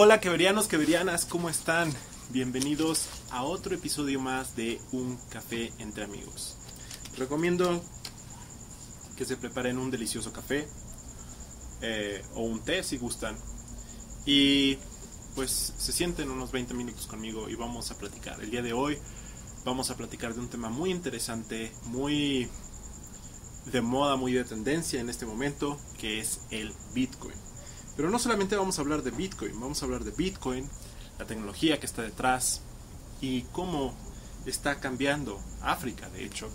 Hola queberianos, queberianas, ¿cómo están? Bienvenidos a otro episodio más de Un Café entre Amigos. Recomiendo que se preparen un delicioso café eh, o un té si gustan y pues se sienten unos 20 minutos conmigo y vamos a platicar. El día de hoy vamos a platicar de un tema muy interesante, muy de moda, muy de tendencia en este momento, que es el Bitcoin. Pero no solamente vamos a hablar de Bitcoin, vamos a hablar de Bitcoin, la tecnología que está detrás y cómo está cambiando África, de hecho,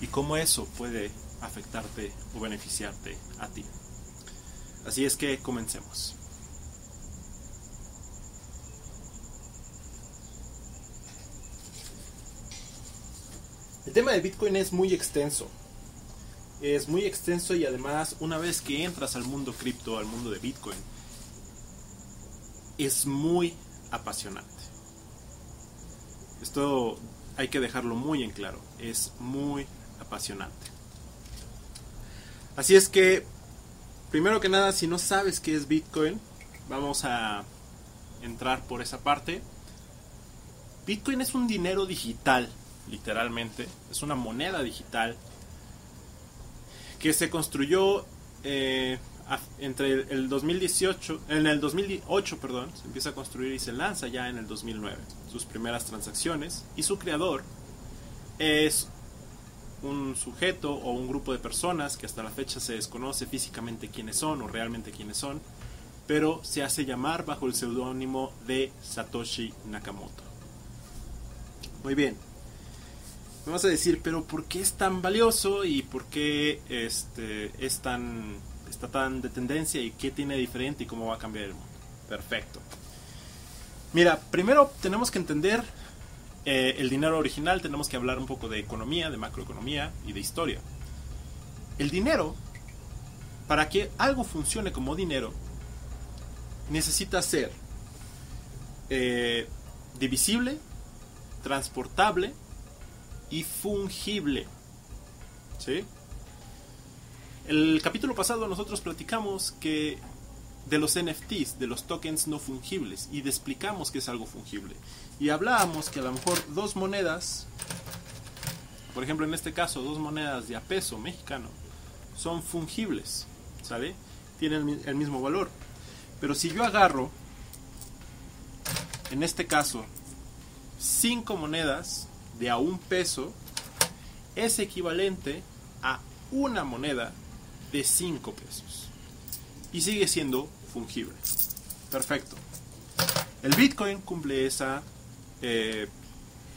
y cómo eso puede afectarte o beneficiarte a ti. Así es que comencemos. El tema de Bitcoin es muy extenso. Es muy extenso y además una vez que entras al mundo cripto, al mundo de Bitcoin, es muy apasionante. Esto hay que dejarlo muy en claro. Es muy apasionante. Así es que, primero que nada, si no sabes qué es Bitcoin, vamos a entrar por esa parte. Bitcoin es un dinero digital literalmente. Es una moneda digital que se construyó eh, entre el 2018, en el 2008, perdón, se empieza a construir y se lanza ya en el 2009 sus primeras transacciones y su creador es un sujeto o un grupo de personas que hasta la fecha se desconoce físicamente quiénes son o realmente quiénes son, pero se hace llamar bajo el seudónimo de Satoshi Nakamoto. Muy bien, me vas a decir, pero ¿por qué es tan valioso y por qué este, es tan, está tan de tendencia y qué tiene diferente y cómo va a cambiar el mundo? Perfecto. Mira, primero tenemos que entender eh, el dinero original, tenemos que hablar un poco de economía, de macroeconomía y de historia. El dinero, para que algo funcione como dinero, necesita ser eh, divisible, transportable, y fungible. ¿Sí? El capítulo pasado nosotros platicamos que de los NFTs, de los tokens no fungibles, y explicamos que es algo fungible. Y hablábamos que a lo mejor dos monedas, por ejemplo en este caso dos monedas de a peso mexicano, son fungibles, ¿sale? Tienen el mismo valor. Pero si yo agarro, en este caso, cinco monedas de a un peso es equivalente a una moneda de 5 pesos. Y sigue siendo fungible. Perfecto. El Bitcoin cumple esa, eh,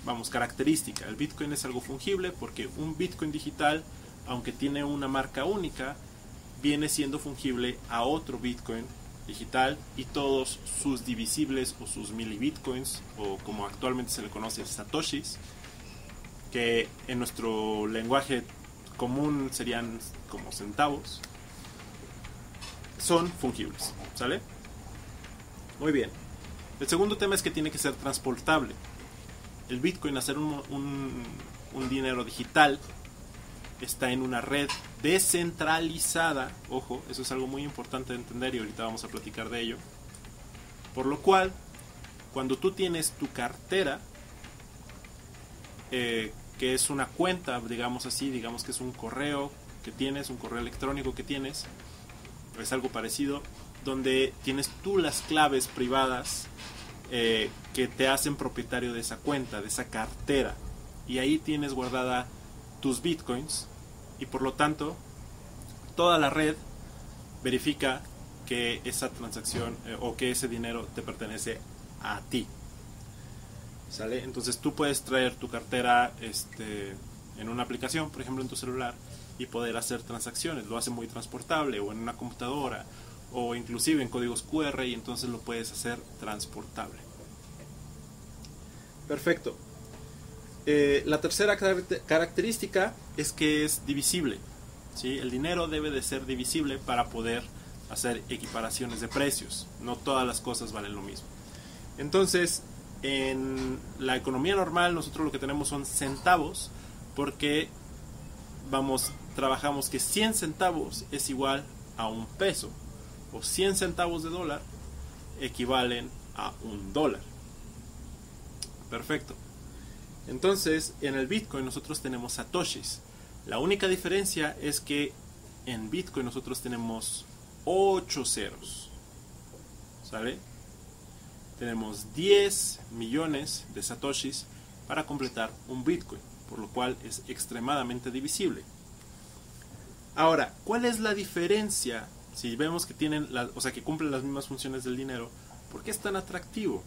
vamos, característica. El Bitcoin es algo fungible porque un Bitcoin digital, aunque tiene una marca única, viene siendo fungible a otro Bitcoin digital y todos sus divisibles o sus milibitcoins o como actualmente se le conoce satoshis que en nuestro lenguaje común serían como centavos, son fungibles, ¿sale? Muy bien. El segundo tema es que tiene que ser transportable. El Bitcoin, hacer un, un dinero digital, está en una red descentralizada. Ojo, eso es algo muy importante de entender y ahorita vamos a platicar de ello. Por lo cual, cuando tú tienes tu cartera, eh, que es una cuenta, digamos así, digamos que es un correo que tienes, un correo electrónico que tienes, es algo parecido, donde tienes tú las claves privadas eh, que te hacen propietario de esa cuenta, de esa cartera, y ahí tienes guardada tus bitcoins, y por lo tanto, toda la red verifica que esa transacción eh, o que ese dinero te pertenece a ti. ¿Sale? Entonces tú puedes traer tu cartera este, en una aplicación, por ejemplo en tu celular, y poder hacer transacciones. Lo hace muy transportable o en una computadora o inclusive en códigos QR y entonces lo puedes hacer transportable. Perfecto. Eh, la tercera característica es que es divisible. ¿sí? El dinero debe de ser divisible para poder hacer equiparaciones de precios. No todas las cosas valen lo mismo. Entonces, en la economía normal nosotros lo que tenemos son centavos porque vamos trabajamos que 100 centavos es igual a un peso o 100 centavos de dólar equivalen a un dólar. Perfecto. Entonces, en el Bitcoin nosotros tenemos satoshis. La única diferencia es que en Bitcoin nosotros tenemos 8 ceros. ¿Sale? Tenemos 10 millones de satoshis para completar un Bitcoin, por lo cual es extremadamente divisible. Ahora, ¿cuál es la diferencia si vemos que tienen, o sea, que cumplen las mismas funciones del dinero? ¿Por qué es tan atractivo?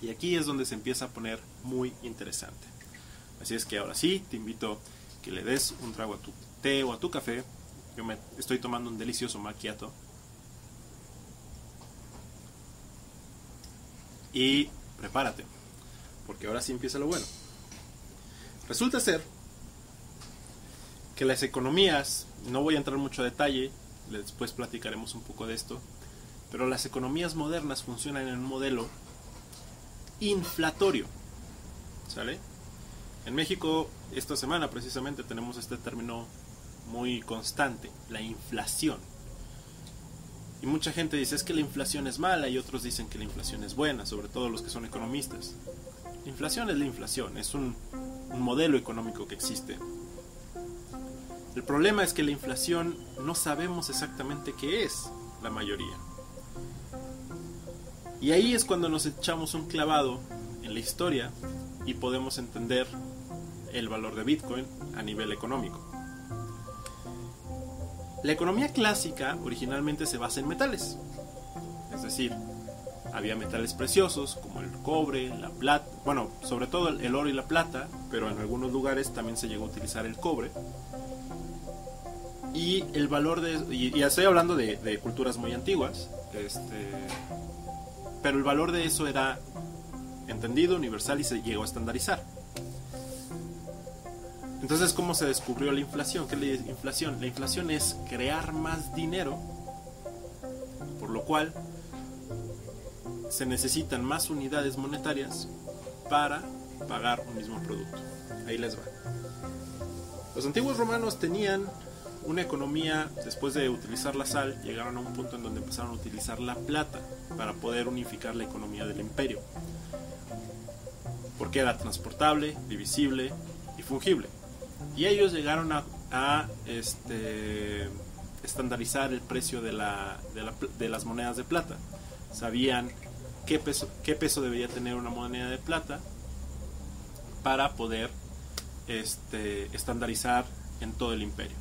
Y aquí es donde se empieza a poner muy interesante. Así es que ahora sí, te invito que le des un trago a tu té o a tu café. Yo me estoy tomando un delicioso macchiato. Y prepárate, porque ahora sí empieza lo bueno. Resulta ser que las economías, no voy a entrar mucho a detalle, después platicaremos un poco de esto, pero las economías modernas funcionan en un modelo inflatorio. ¿Sale? En México, esta semana precisamente tenemos este término muy constante, la inflación. Y mucha gente dice es que la inflación es mala y otros dicen que la inflación es buena, sobre todo los que son economistas. La inflación es la inflación, es un, un modelo económico que existe. El problema es que la inflación no sabemos exactamente qué es, la mayoría. Y ahí es cuando nos echamos un clavado en la historia y podemos entender el valor de Bitcoin a nivel económico. La economía clásica originalmente se basa en metales, es decir, había metales preciosos como el cobre, la plata, bueno, sobre todo el oro y la plata, pero en algunos lugares también se llegó a utilizar el cobre. Y el valor de, y, estoy hablando de, de culturas muy antiguas, este, pero el valor de eso era entendido, universal y se llegó a estandarizar. Entonces, ¿cómo se descubrió la inflación? ¿Qué es la inflación? La inflación es crear más dinero, por lo cual se necesitan más unidades monetarias para pagar un mismo producto. Ahí les va. Los antiguos romanos tenían una economía, después de utilizar la sal, llegaron a un punto en donde empezaron a utilizar la plata para poder unificar la economía del imperio. Porque era transportable, divisible y fungible. Y ellos llegaron a, este, estandarizar el precio de, la, de, las monedas de plata. Sabían qué peso, qué peso debería tener una moneda de plata para poder este, estandarizar en todo el imperio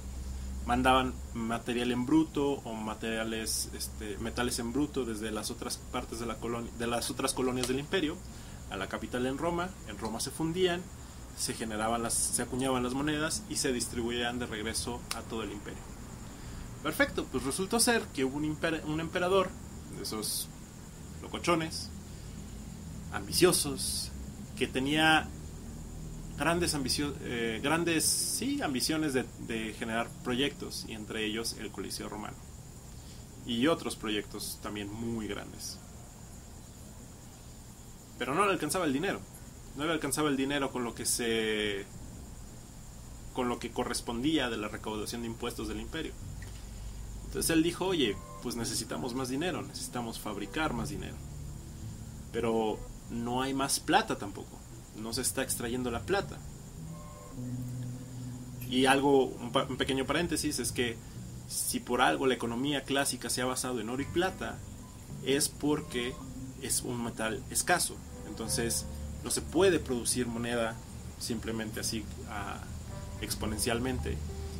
mandaban material en bruto o materiales este, metales en bruto desde las otras partes de la colonia de las otras colonias del imperio a la capital en Roma en Roma se fundían se generaban las se acuñaban las monedas y se distribuían de regreso a todo el imperio perfecto pues resultó ser que hubo un, emperador de esos locochones ambiciosos que tenía grandes, eh, grandes sí, ambiciones de, generar proyectos, y entre ellos el Coliseo Romano. Y otros proyectos también muy grandes. Pero no le alcanzaba el dinero. No le alcanzaba el dinero con lo que se. con lo que correspondía de la recaudación de impuestos del imperio. Entonces él dijo, oye, pues necesitamos más dinero, necesitamos fabricar más dinero. Pero no hay más plata tampoco no se está extrayendo la plata. Y algo, un, pequeño paréntesis, es que si por algo la economía clásica se ha basado en oro y plata, es porque es un metal escaso. Entonces no se puede producir moneda simplemente así exponencialmente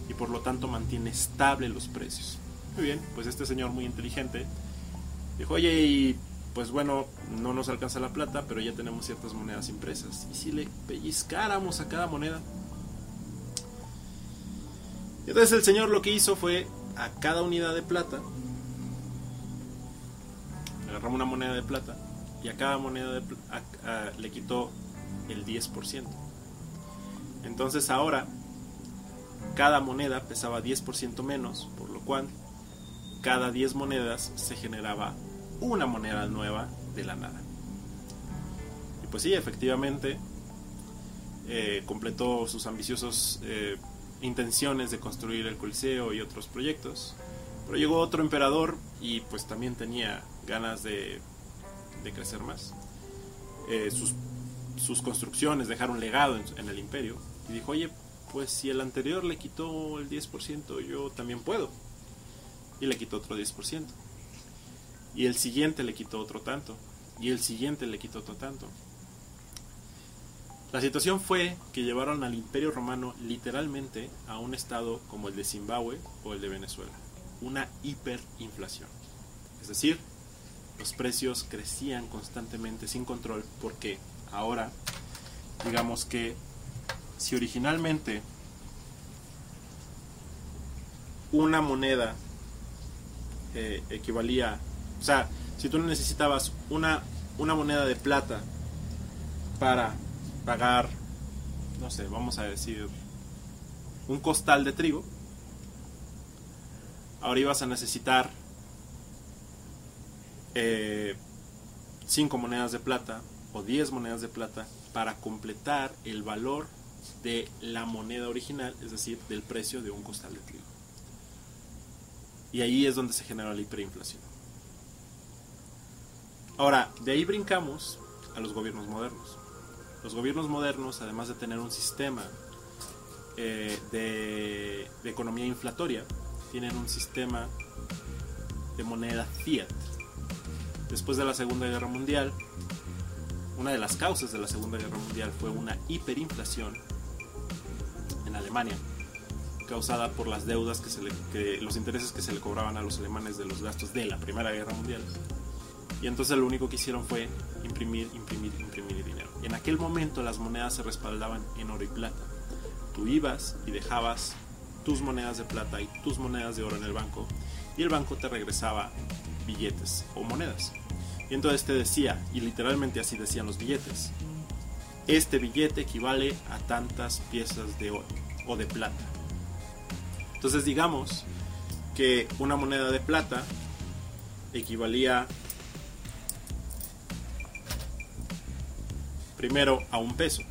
y por lo tanto mantiene estable los precios. Muy bien, pues este señor muy inteligente dijo, oye, ¿y pues bueno, no nos alcanza la plata, pero ya tenemos ciertas monedas impresas. ¿Y si le pellizcáramos a cada moneda? Entonces el señor lo que hizo fue a cada unidad de plata, agarramos una moneda de plata y a cada moneda le quitó el 10%. Entonces ahora cada moneda pesaba 10% menos, por lo cual cada 10 monedas se generaba una moneda nueva de la nada. Y pues sí, efectivamente, eh, completó sus ambiciosas eh, intenciones de construir el Coliseo y otros proyectos. Pero llegó otro emperador y pues también tenía ganas de, de crecer más. Eh, sus, sus, construcciones dejaron legado en, en, el imperio. Y dijo, oye, pues si el anterior le quitó el 10%, yo también puedo. Y le quitó otro 10%. Y el siguiente le quitó otro tanto. Y el siguiente le quitó otro tanto. La situación fue que llevaron al imperio romano literalmente a un estado como el de Zimbabue o el de Venezuela. Una hiperinflación. Es decir, los precios crecían constantemente sin control porque ahora, digamos que si originalmente una moneda eh, equivalía, o sea, si tú necesitabas una, una moneda de plata para pagar, no sé, vamos a decir, un costal de trigo, ahora ibas a necesitar 5 eh, monedas de plata o 10 monedas de plata para completar el valor de la moneda original, es decir, del precio de un costal de trigo. Y ahí es donde se genera la hiperinflación. Ahora, de ahí brincamos a los gobiernos modernos. Los gobiernos modernos, además de tener un sistema eh, de economía inflatoria, tienen un sistema de moneda fiat. Después de la Segunda Guerra Mundial, una de las causas de la Segunda Guerra Mundial fue una hiperinflación en Alemania, causada por las deudas que, los intereses que se le cobraban a los alemanes de los gastos de la Primera Guerra Mundial. Y entonces lo único que hicieron fue imprimir, imprimir, imprimir dinero. En aquel momento las monedas se respaldaban en oro y plata. Tú ibas y dejabas tus monedas de plata y tus monedas de oro en el banco y el banco te regresaba billetes o monedas. Y entonces te decía, y literalmente así decían los billetes, este billete equivale a tantas piezas de oro o de plata. Entonces digamos que una moneda de plata equivalía primero a un peso,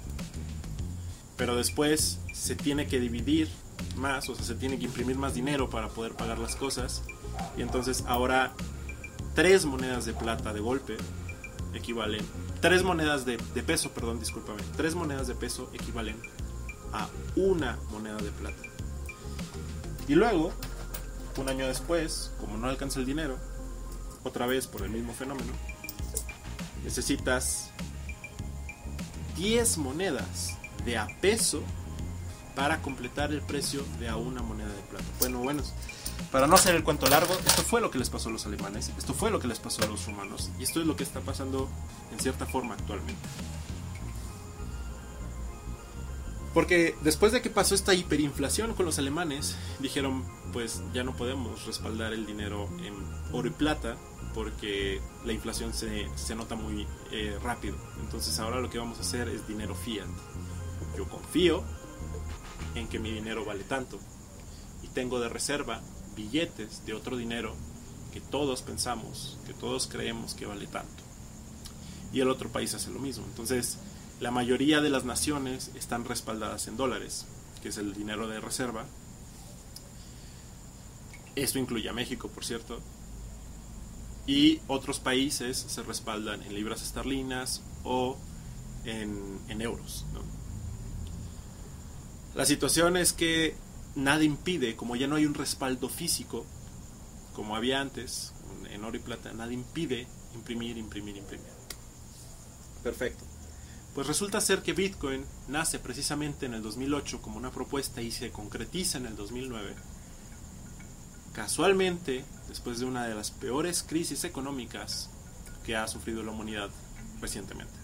pero después se tiene que dividir más, o sea, se tiene que imprimir más dinero para poder pagar las cosas, y entonces ahora tres monedas de plata de golpe equivalen tres monedas de, peso, perdón, discúlpame, tres monedas de peso equivalen a una moneda de plata. Y luego, un año después, como no alcanza el dinero, otra vez por el mismo fenómeno, necesitas 10 monedas de a peso para completar el precio de a una moneda de plata. Bueno, bueno, para no hacer el cuento largo, esto fue lo que les pasó a los alemanes, esto fue lo que les pasó a los rumanos y esto es lo que está pasando en cierta forma actualmente. Porque después de que pasó esta hiperinflación con los alemanes, dijeron, pues ya no podemos respaldar el dinero en oro y plata porque la inflación se, se nota muy eh, rápido. Entonces ahora lo que vamos a hacer es dinero fiat. Yo confío en que mi dinero vale tanto y tengo de reserva billetes de otro dinero que todos pensamos, que todos creemos que vale tanto. Y el otro país hace lo mismo. Entonces, la mayoría de las naciones están respaldadas en dólares, que es el dinero de reserva. Esto incluye a México, por cierto. Y otros países se respaldan en libras esterlinas o en, en euros. La situación es que nada impide, como ya no hay un respaldo físico, como había antes, en oro y plata, nada impide imprimir, imprimir, imprimir. Perfecto. Pues resulta ser que Bitcoin nace precisamente en el 2008 como una propuesta y se concretiza en el 2009. Casualmente, después de una de las peores crisis económicas que ha sufrido la humanidad recientemente.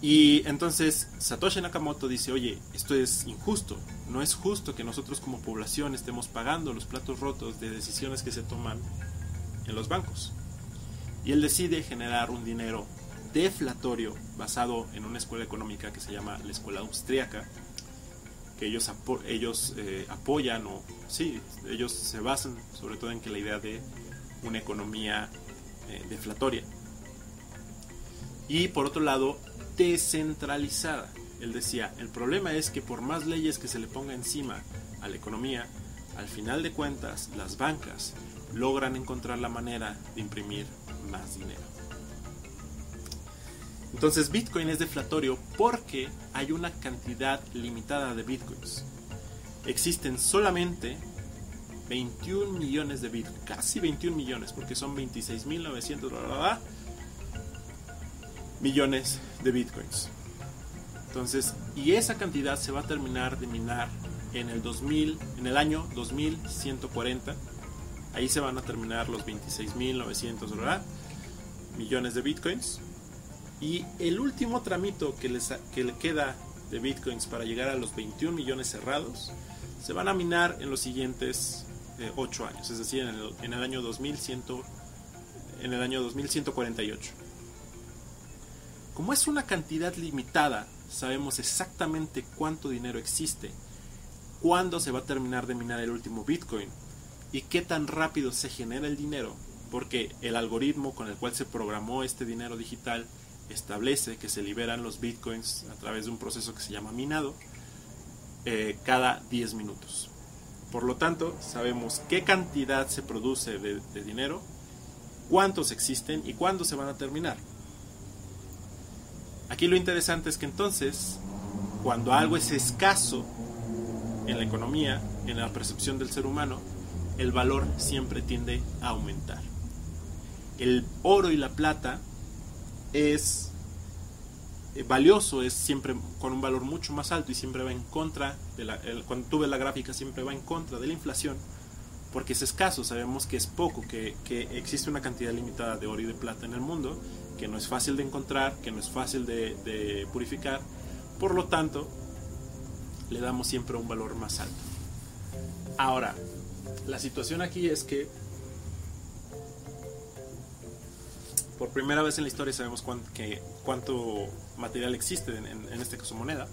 Y entonces Satoshi Nakamoto dice, oye, esto es injusto, no es justo que nosotros como población estemos pagando los platos rotos de decisiones que se toman en los bancos. Y él decide generar un dinero deflatorio basado en una escuela económica que se llama la Escuela Austriaca, que ellos, ellos eh, apoyan o sí, ellos se basan sobre todo en que la idea de una economía eh, deflatoria. Y por otro lado, descentralizada. Él decía, el problema es que por más leyes que se le ponga encima a la economía, al final de cuentas las bancas logran encontrar la manera de imprimir más dinero. Entonces Bitcoin es deflatorio porque hay una cantidad limitada de Bitcoins. Existen solamente 21 millones de Bitcoin, casi 21 millones, porque son 26.900 millones de Bitcoins. Entonces, y esa cantidad se va a terminar de minar en el 2000, en el año 2140. Ahí se van a terminar los 26.900 millones de Bitcoins. Y el último tramito que, les, que le queda de bitcoins para llegar a los 21 millones cerrados se van a minar en los siguientes 8 eh, años, es decir, en el, en el año 2100, en el año 2148. Como es una cantidad limitada, sabemos exactamente cuánto dinero existe, cuándo se va a terminar de minar el último Bitcoin y qué tan rápido se genera el dinero, porque el algoritmo con el cual se programó este dinero digital establece que se liberan los bitcoins a través de un proceso que se llama minado eh, cada 10 minutos. Por lo tanto, sabemos qué cantidad se produce de, de dinero, cuántos existen y cuándo se van a terminar. Aquí lo interesante es que entonces, cuando algo es escaso en la economía, en la percepción del ser humano, el valor siempre tiende a aumentar. El oro y la plata es eh, valioso, es siempre con un valor mucho más alto y siempre va en contra, de la, cuando tú ves la gráfica siempre va en contra de la inflación, porque es escaso, sabemos que es poco, que, existe una cantidad limitada de oro y de plata en el mundo, que no es fácil de encontrar, que no es fácil de, purificar, por lo tanto, le damos siempre un valor más alto. Ahora, la situación aquí es que por primera vez en la historia sabemos cuánto, material existe, en, este caso moneda,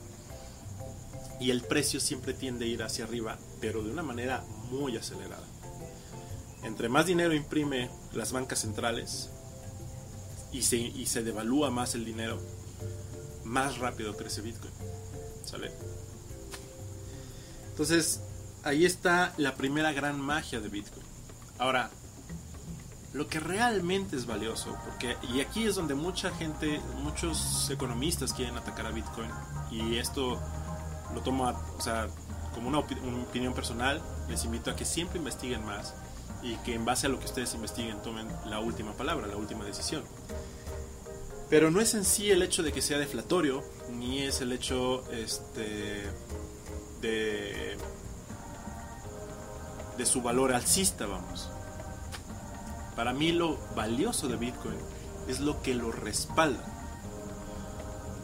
y el precio siempre tiende a ir hacia arriba, pero de una manera muy acelerada. Entre más dinero imprime las bancas centrales y se, y se devalúa más el dinero, más rápido crece Bitcoin. ¿Sale? Entonces, ahí está la primera gran magia de Bitcoin. Ahora, lo que realmente es valioso, porque y aquí es donde mucha gente, muchos economistas quieren atacar a Bitcoin y esto lo tomo, o sea, como una, opinión personal, les invito a que siempre investiguen más y que en base a lo que ustedes investiguen tomen la última palabra, la última decisión. Pero no es en sí el hecho de que sea deflatorio, ni es el hecho este, de, de su valor alcista, vamos. Para mí lo valioso de Bitcoin es lo que lo respalda.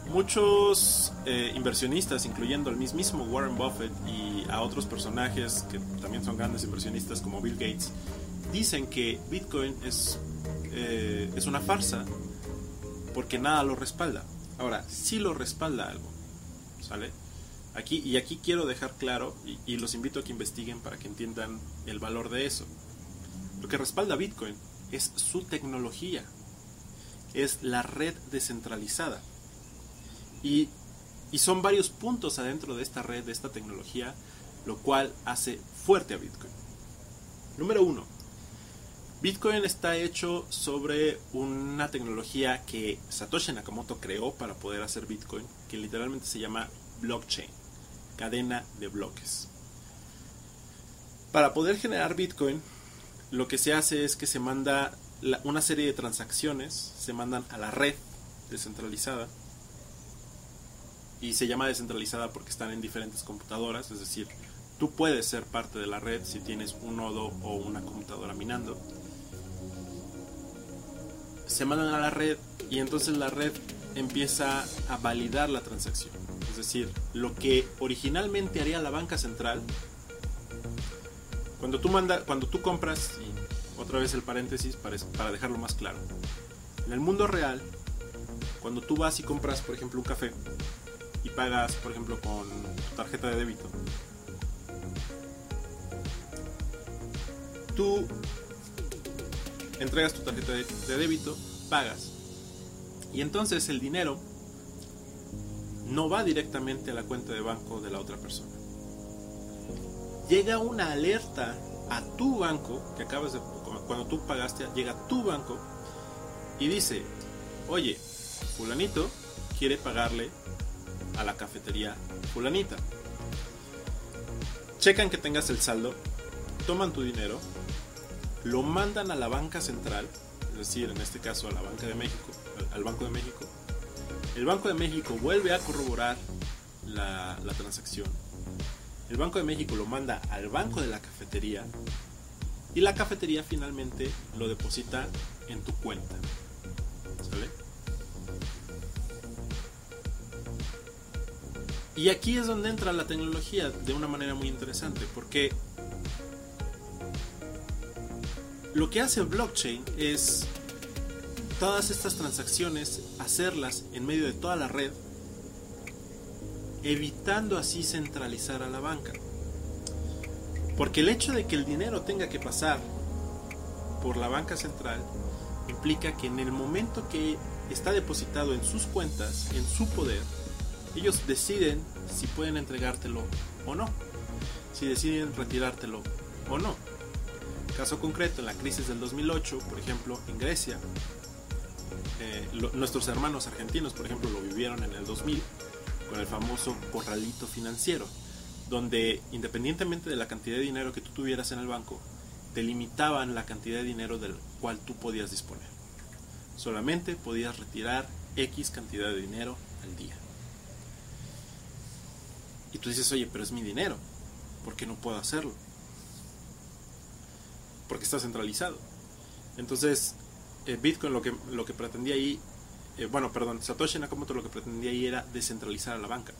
Muchos eh, inversionistas, incluyendo al mismo Warren Buffett y a otros personajes que también son grandes inversionistas como Bill Gates, dicen que Bitcoin es, eh, es una farsa porque nada lo respalda. Ahora, sí lo respalda algo, ¿sale? Aquí, y aquí quiero dejar claro, y los invito a que investiguen para que entiendan el valor de eso. Lo que respalda Bitcoin es su tecnología, es la red descentralizada. Y, son varios puntos adentro de esta red, de esta tecnología, lo cual hace fuerte a Bitcoin. Número uno, Bitcoin está hecho sobre una tecnología que Satoshi Nakamoto creó para poder hacer Bitcoin, que literalmente se llama blockchain, cadena de bloques. Para poder generar Bitcoin lo que se hace es que se manda una serie de transacciones, se mandan a la red descentralizada. Y se llama descentralizada porque están en diferentes computadoras, es decir, tú puedes ser parte de la red si tienes un nodo o una computadora minando. Se mandan a la red y entonces la red empieza a validar la transacción. Es decir, lo que originalmente haría la banca central cuando tú, manda, cuando tú compras, y otra vez el paréntesis para, para dejarlo más claro, en el mundo real, cuando tú vas y compras, por ejemplo, un café y pagas, por ejemplo, con tu tarjeta de débito, tú entregas tu tarjeta de, débito, pagas, y entonces el dinero no va directamente a la cuenta de banco de la otra persona. Llega una alerta a tu banco que acabas de, cuando tú pagaste, llega tu banco y dice, oye, fulanito quiere pagarle a la cafetería fulanita. Checan que tengas el saldo, toman tu dinero, lo mandan a la banca central, es decir, en este caso a la Banca de México, al Banco de México. El Banco de México vuelve a corroborar la, la transacción. El Banco de México lo manda al banco de la cafetería y la cafetería finalmente lo deposita en tu cuenta. Y aquí es donde entra la tecnología de una manera muy interesante, porque lo que hace blockchain es todas estas transacciones hacerlas en medio de toda la red, evitando así centralizar a la banca. Porque el hecho de que el dinero tenga que pasar por la banca central implica que en el momento que está depositado en sus cuentas, en su poder, ellos deciden si pueden entregártelo o no, si deciden retirártelo o no. Caso concreto, en la crisis del 2008, por ejemplo, en Grecia, eh, nuestros hermanos argentinos, por ejemplo, lo vivieron en el 2000 con el famoso corralito financiero, donde independientemente de la cantidad de dinero que tú tuvieras en el banco, te limitaban la cantidad de dinero del cual tú podías disponer. Solamente podías retirar X cantidad de dinero al día. Y tú dices, oye, pero es mi dinero, ¿por qué no puedo hacerlo? Porque está centralizado. Entonces, eh, Bitcoin lo que, lo que pretendía ahí, eh, bueno, perdón, Satoshi Nakamoto lo que pretendía ahí era descentralizar a la banca.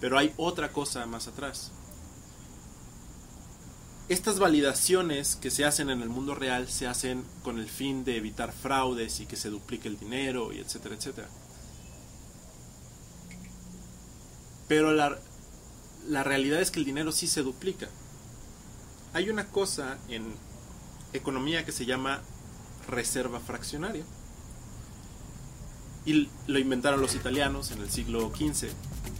Pero hay otra cosa más atrás. Estas validaciones que se hacen en el mundo real se hacen con el fin de evitar fraudes y que se duplique el dinero y etcétera, etcétera. Pero la, realidad es que el dinero sí se duplica. Hay una cosa en economía que se llama reserva fraccionaria. Y lo inventaron los italianos en el siglo XV.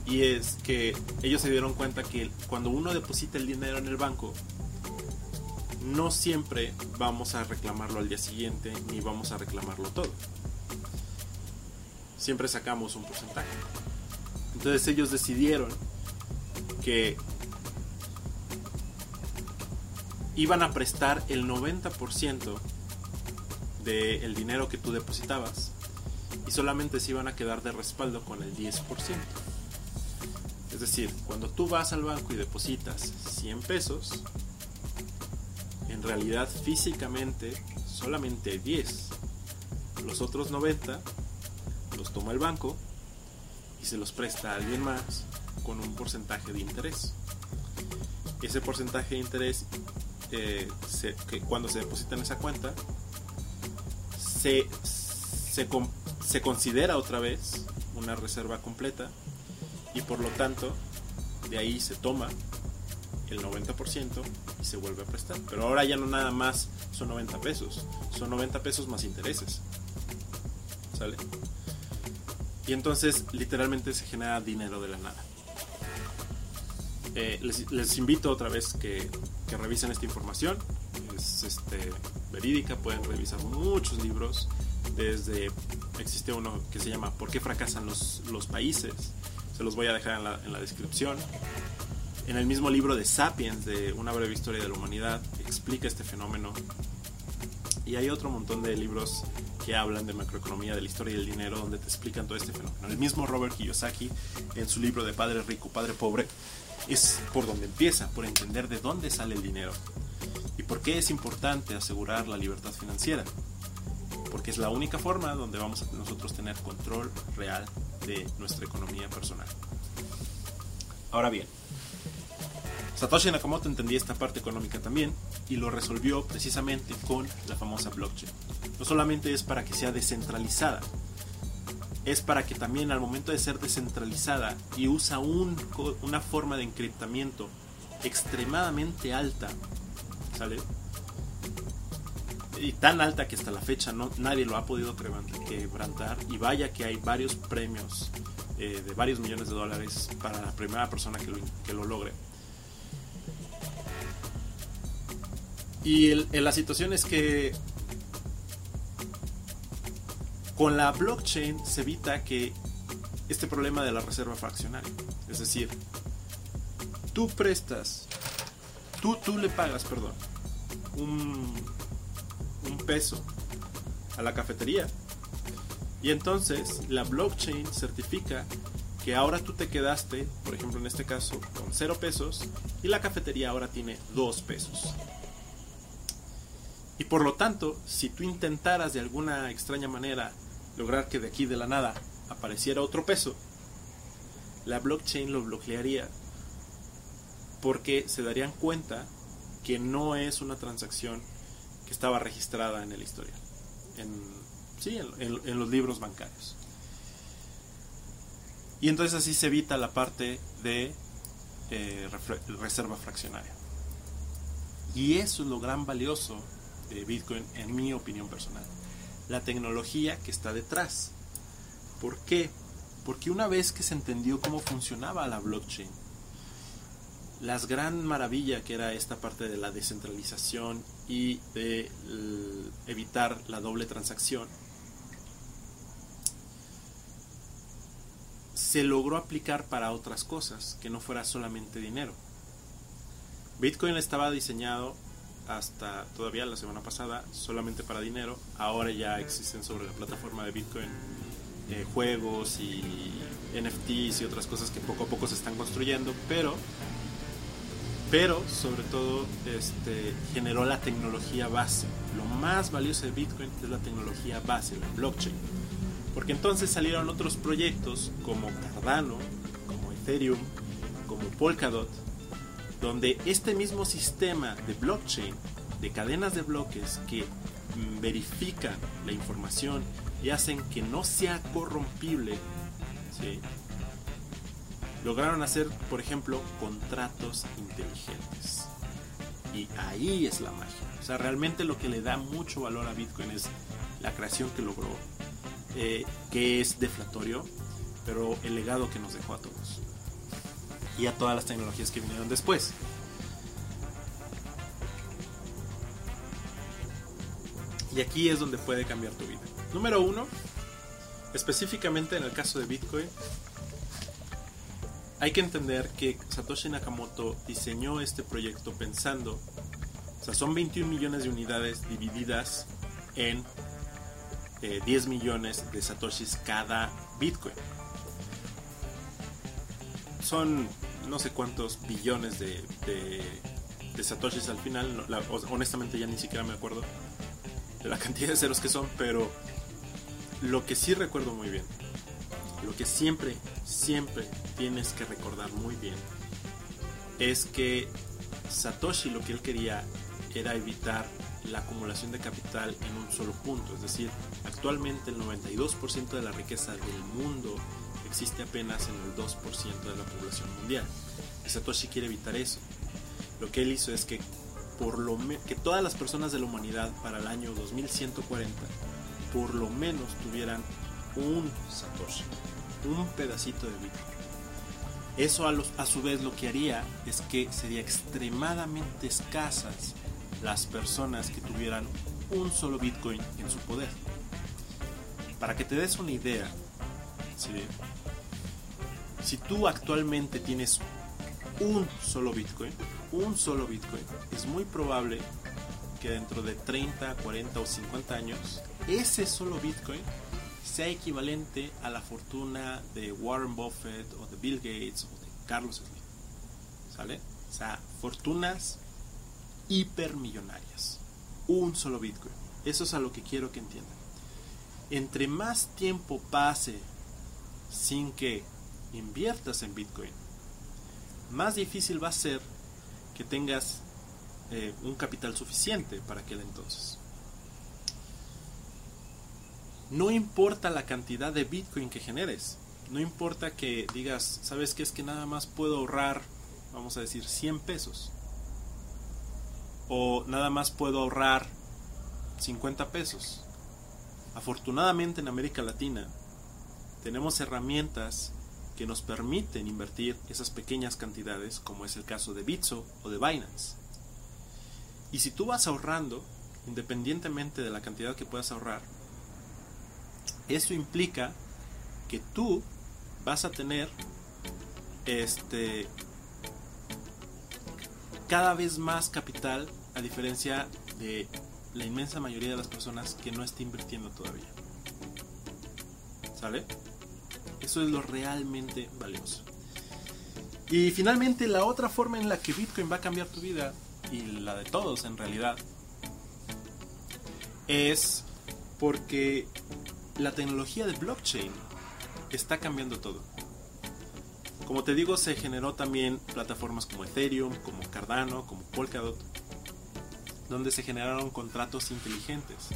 Y es que ellos se dieron cuenta que cuando uno deposita el dinero en el banco, no siempre vamos a reclamarlo al día siguiente ni vamos a reclamarlo todo. Siempre sacamos un porcentaje. Entonces ellos decidieron que iban a prestar el 90% del dinero que tú depositabas y solamente se iban a quedar de respaldo con el 10%. Es decir, cuando tú vas al banco y depositas 100 pesos, en realidad físicamente solamente 10. Los otros 90 los toma el banco y se los presta a alguien más con un porcentaje de interés. Ese porcentaje de interés, eh, cuando se deposita en esa cuenta, se, se, considera otra vez una reserva completa y por lo tanto de ahí se toma el 90% y se vuelve a prestar. Pero ahora ya no nada más son 90 pesos, son 90 pesos más intereses. ¿Sale? Y entonces literalmente se genera dinero de la nada. Eh, les, invito otra vez que, que, revisen esta información. Es este, verídica, pueden revisar muchos libros. Desde existe uno que se llama ¿Por qué fracasan los, los países? Se los voy a dejar en la, en la descripción. En el mismo libro de Sapiens, de Una breve historia de la humanidad, explica este fenómeno. Y hay otro montón de libros que hablan de macroeconomía, de la historia del dinero, donde te explican todo este fenómeno. El mismo Robert Kiyosaki, en su libro de Padre Rico, Padre Pobre, es por donde empieza, por entender de dónde sale el dinero y por qué es importante asegurar la libertad financiera. Porque es la única forma donde vamos a nosotros tener control real de nuestra economía personal. Ahora bien, Satoshi Nakamoto entendía esta parte económica también y lo resolvió precisamente con la famosa blockchain. No solamente es para que sea descentralizada, es para que también al momento de ser descentralizada y usa una forma de encriptamiento extremadamente alta, ¿sale? Y tan alta que hasta la fecha no, nadie lo ha podido quebrantar y vaya que hay varios premios eh, de varios millones de dólares para la primera persona que lo, que lo logre. Y la situación es que con la blockchain se evita que este problema de la reserva fraccionaria. Es decir, tú prestas, tú, tú le pagas, perdón, un, peso a la cafetería y entonces la blockchain certifica que ahora tú te quedaste, por ejemplo en este caso, con 0 pesos y la cafetería ahora tiene 2 pesos. Y por lo tanto, si tú intentaras de alguna extraña manera lograr que de aquí de la nada apareciera otro peso, la blockchain lo bloquearía porque se darían cuenta que no es una transacción que estaba registrada en el historial, en, sí, en, los libros bancarios. Y entonces así se evita la parte de eh, reserva fraccionaria. Y eso es lo gran valioso de Bitcoin en mi opinión personal la tecnología que está detrás. ¿Por qué? Porque una vez que se entendió cómo funcionaba la blockchain, la gran maravilla que era esta parte de la descentralización y de evitar la doble transacción, se logró aplicar para otras cosas, que no fuera solamente dinero. Bitcoin estaba diseñado hasta todavía la semana pasada solamente para dinero. Ahora ya existen sobre la plataforma de Bitcoin eh, juegos y NFTs y otras cosas que poco a poco se están construyendo, pero pero sobre todo este, generó la tecnología base. Lo más valioso de Bitcoin es la tecnología base, la blockchain. Porque entonces salieron otros proyectos como Cardano, como Ethereum, como Polkadot, donde este mismo sistema de blockchain, de cadenas de bloques que mm, verifican la información y hacen que no sea corrompible, lograron hacer, por ejemplo, contratos inteligentes. Y ahí es la magia. O sea, realmente lo que le da mucho valor a Bitcoin es la creación que logró, eh, que es deflatorio, pero el legado que nos dejó a todos y a todas las tecnologías que vinieron después. Y aquí es donde puede cambiar tu vida. Número uno, específicamente en el caso de Bitcoin, hay que entender que Satoshi Nakamoto diseñó este proyecto pensando, o sea, son 21 millones de unidades divididas en 10 eh, millones de Satoshis cada Bitcoin. Son no sé cuántos billones de, de, satoshis al final. honestamente ya ni siquiera me acuerdo de la cantidad de ceros que son, pero lo que sí recuerdo muy bien, lo que siempre, siempre tienes que recordar muy bien, es que Satoshi lo que él quería era evitar la acumulación de capital en un solo punto. Es decir, actualmente el 92% de la riqueza del mundo existe apenas en el 2% de la población mundial. Y Satoshi quiere evitar eso. Lo que él hizo es que, por lo que todas las personas de la humanidad para el año 2140 por lo menos tuvieran un Satoshi, un pedacito de Bitcoin. Eso a, a su vez lo que haría es que sería extremadamente escasas las personas que tuvieran un solo Bitcoin en su poder. Para que te des una idea, ¿sí? Si tú actualmente tienes un solo Bitcoin, un solo Bitcoin, es muy probable que dentro de 30, 40 o 50 años, ese solo Bitcoin sea equivalente a la fortuna de Warren Buffett o de Bill Gates o de Carlos Slim. ¿Sale? O sea, fortunas hipermillonarias. Un solo Bitcoin. Eso es a lo que quiero que entiendan. Entre más tiempo pase sin que inviertas en Bitcoin, más difícil va a ser que tengas eh, un capital suficiente para aquel entonces. No importa la cantidad de Bitcoin que generes, no importa que digas, ¿sabes qué? Es que nada más puedo ahorrar, vamos a decir, 100 pesos. O nada más puedo ahorrar 50 pesos. Afortunadamente en América Latina tenemos herramientas que nos permiten invertir esas pequeñas cantidades, como es el caso de Bitso o de Binance. Y si tú vas ahorrando, independientemente de la cantidad que puedas ahorrar, eso implica que tú vas a tener este cada vez más capital a diferencia de la inmensa mayoría de las personas que no está invirtiendo todavía. ¿Sale? Eso es lo realmente valioso. Y finalmente la otra forma en la que Bitcoin va a cambiar tu vida, y la de todos en realidad, es porque la tecnología de blockchain está cambiando todo. Como te digo, se generó también plataformas como Ethereum, como Cardano, como Polkadot, donde se generaron contratos inteligentes.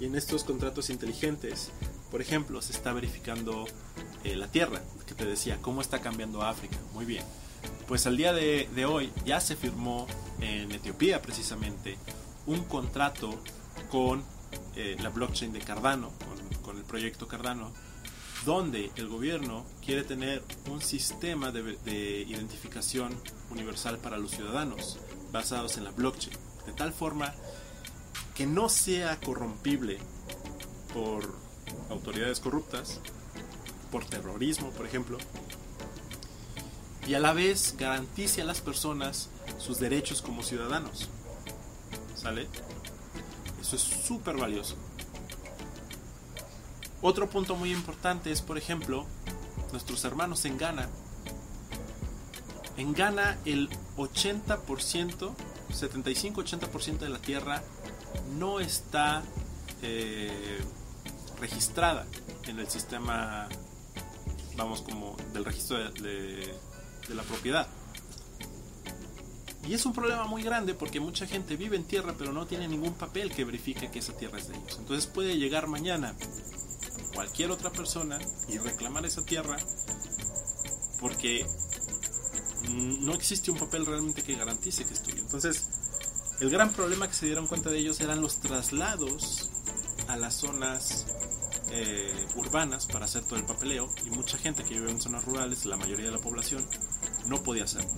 Y en estos contratos inteligentes, por ejemplo, se está verificando eh, la Tierra, que te decía, cómo está cambiando África. Muy bien. Pues al día de, hoy ya se firmó en Etiopía precisamente un contrato con eh, la blockchain de Cardano, con, con el proyecto Cardano, donde el gobierno quiere tener un sistema de, identificación universal para los ciudadanos basados en la blockchain, de tal forma que no sea corrompible por autoridades corruptas, por terrorismo, por ejemplo, y a la vez garantice a las personas sus derechos como ciudadanos. ¿Sale? Eso es súper valioso. Otro punto muy importante es, por ejemplo, nuestros hermanos en Ghana. En Ghana el 80%, 75-80% de la tierra no está eh, registrada en el sistema, vamos, como del registro de la propiedad. Y es un problema muy grande porque mucha gente vive en tierra pero no tiene ningún papel que verifique que esa tierra es de ellos. Entonces puede llegar mañana cualquier otra persona y reclamar esa tierra porque no existe un papel realmente que garantice que es tuyo. Entonces, el gran problema que se dieron cuenta de ellos eran los traslados a las zonas eh, urbanas para hacer todo el papeleo y mucha gente que vive en zonas rurales, la mayoría de la población, no podía hacerlo.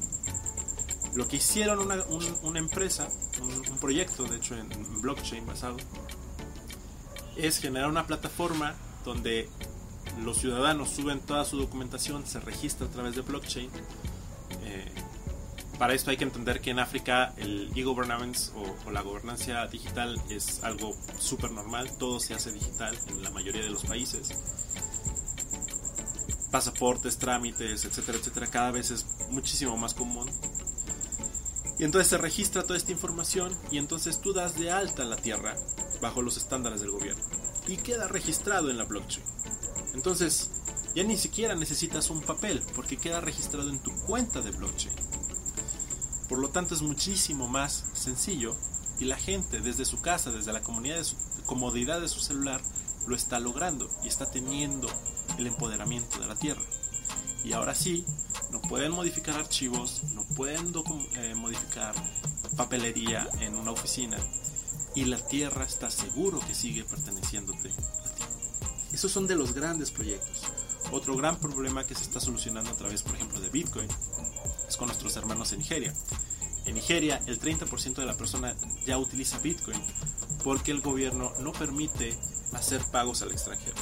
Lo que hicieron una, una empresa, un, un, proyecto de hecho en blockchain basado, es generar una plataforma donde los ciudadanos suben toda su documentación, se registra a través de blockchain. Eh, para esto hay que entender que en África el e-governance o, la gobernanza digital es algo súper normal, todo se hace digital en la mayoría de los países. Pasaportes, trámites, etcétera, etcétera, cada vez es muchísimo más común. Y entonces se registra toda esta información y entonces tú das de alta la tierra bajo los estándares del gobierno y queda registrado en la blockchain. Entonces, ya ni siquiera necesitas un papel porque queda registrado en tu cuenta de blockchain. Por lo tanto, es muchísimo más sencillo y la gente desde su casa, desde la comodidad de su celular, lo está logrando y está teniendo el empoderamiento de la tierra. Y ahora sí, no pueden modificar archivos, no pueden eh, modificar papelería en una oficina, y la tierra está seguro que sigue perteneciéndote a ti. Esos son de los grandes proyectos. Otro gran problema que se está solucionando a través, por ejemplo, de Bitcoin es con nuestros hermanos en Nigeria. En Nigeria, el 30% de la persona ya utiliza Bitcoin porque el gobierno no permite hacer pagos al extranjero.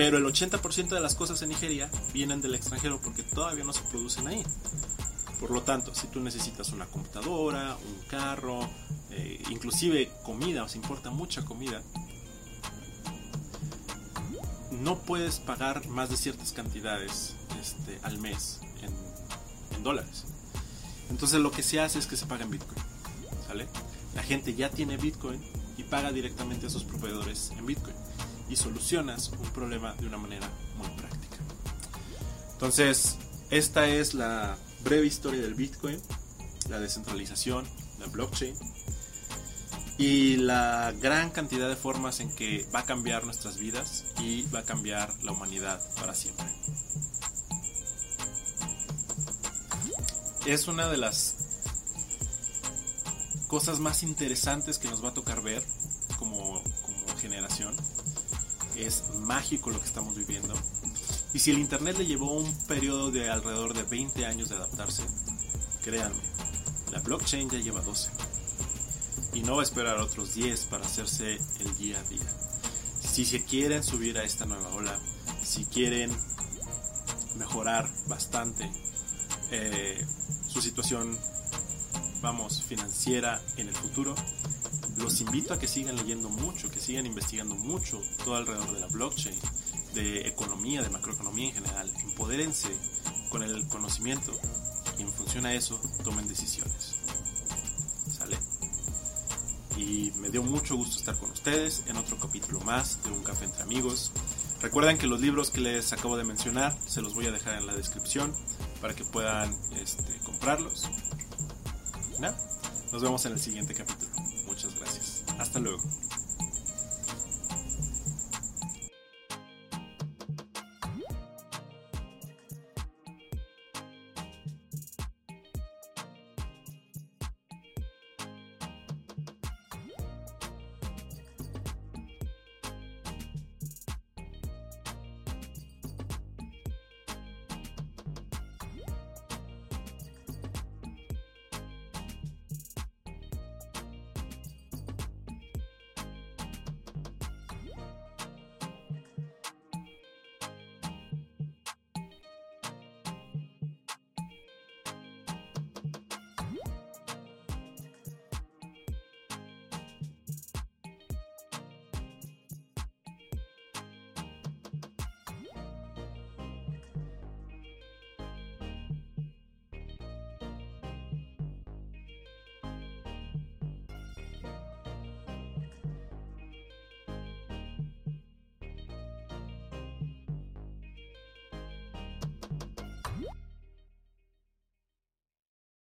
Pero el 80% de las cosas en Nigeria vienen del extranjero porque todavía no se producen ahí. Por lo tanto, si tú necesitas una computadora, un carro, eh, inclusive comida, os importa mucha comida, no puedes pagar más de ciertas cantidades este, al mes en, dólares. Entonces lo que se hace es que se paga en Bitcoin. ¿sale? La gente ya tiene Bitcoin y paga directamente a sus proveedores en Bitcoin. Y solucionas un problema de una manera muy práctica. Entonces, esta es la breve historia del Bitcoin, la descentralización, la blockchain y la gran cantidad de formas en que va a cambiar nuestras vidas y va a cambiar la humanidad para siempre. Es una de las cosas más interesantes que nos va a tocar ver como, como generación. Es mágico lo que estamos viviendo. Y si el Internet le llevó un periodo de alrededor de 20 años de adaptarse, créanme, la blockchain ya lleva 12. y no va a esperar otros 10 para hacerse el día a día. Si se quieren subir a esta nueva ola, si quieren mejorar bastante eh, su situación, vamos, financiera en el futuro, los invito a que sigan leyendo mucho, que sigan investigando mucho todo alrededor de la blockchain, de economía, de macroeconomía en general. Empodérense con el conocimiento y en función a eso tomen decisiones. ¿Sale? Y me dio mucho gusto estar con ustedes en otro capítulo más de Un Café entre Amigos. Recuerden que los libros que les acabo de mencionar se los voy a dejar en la descripción para que puedan este, comprarlos. Nada, nos vemos en el siguiente capítulo. Muchas gracias. Hasta luego.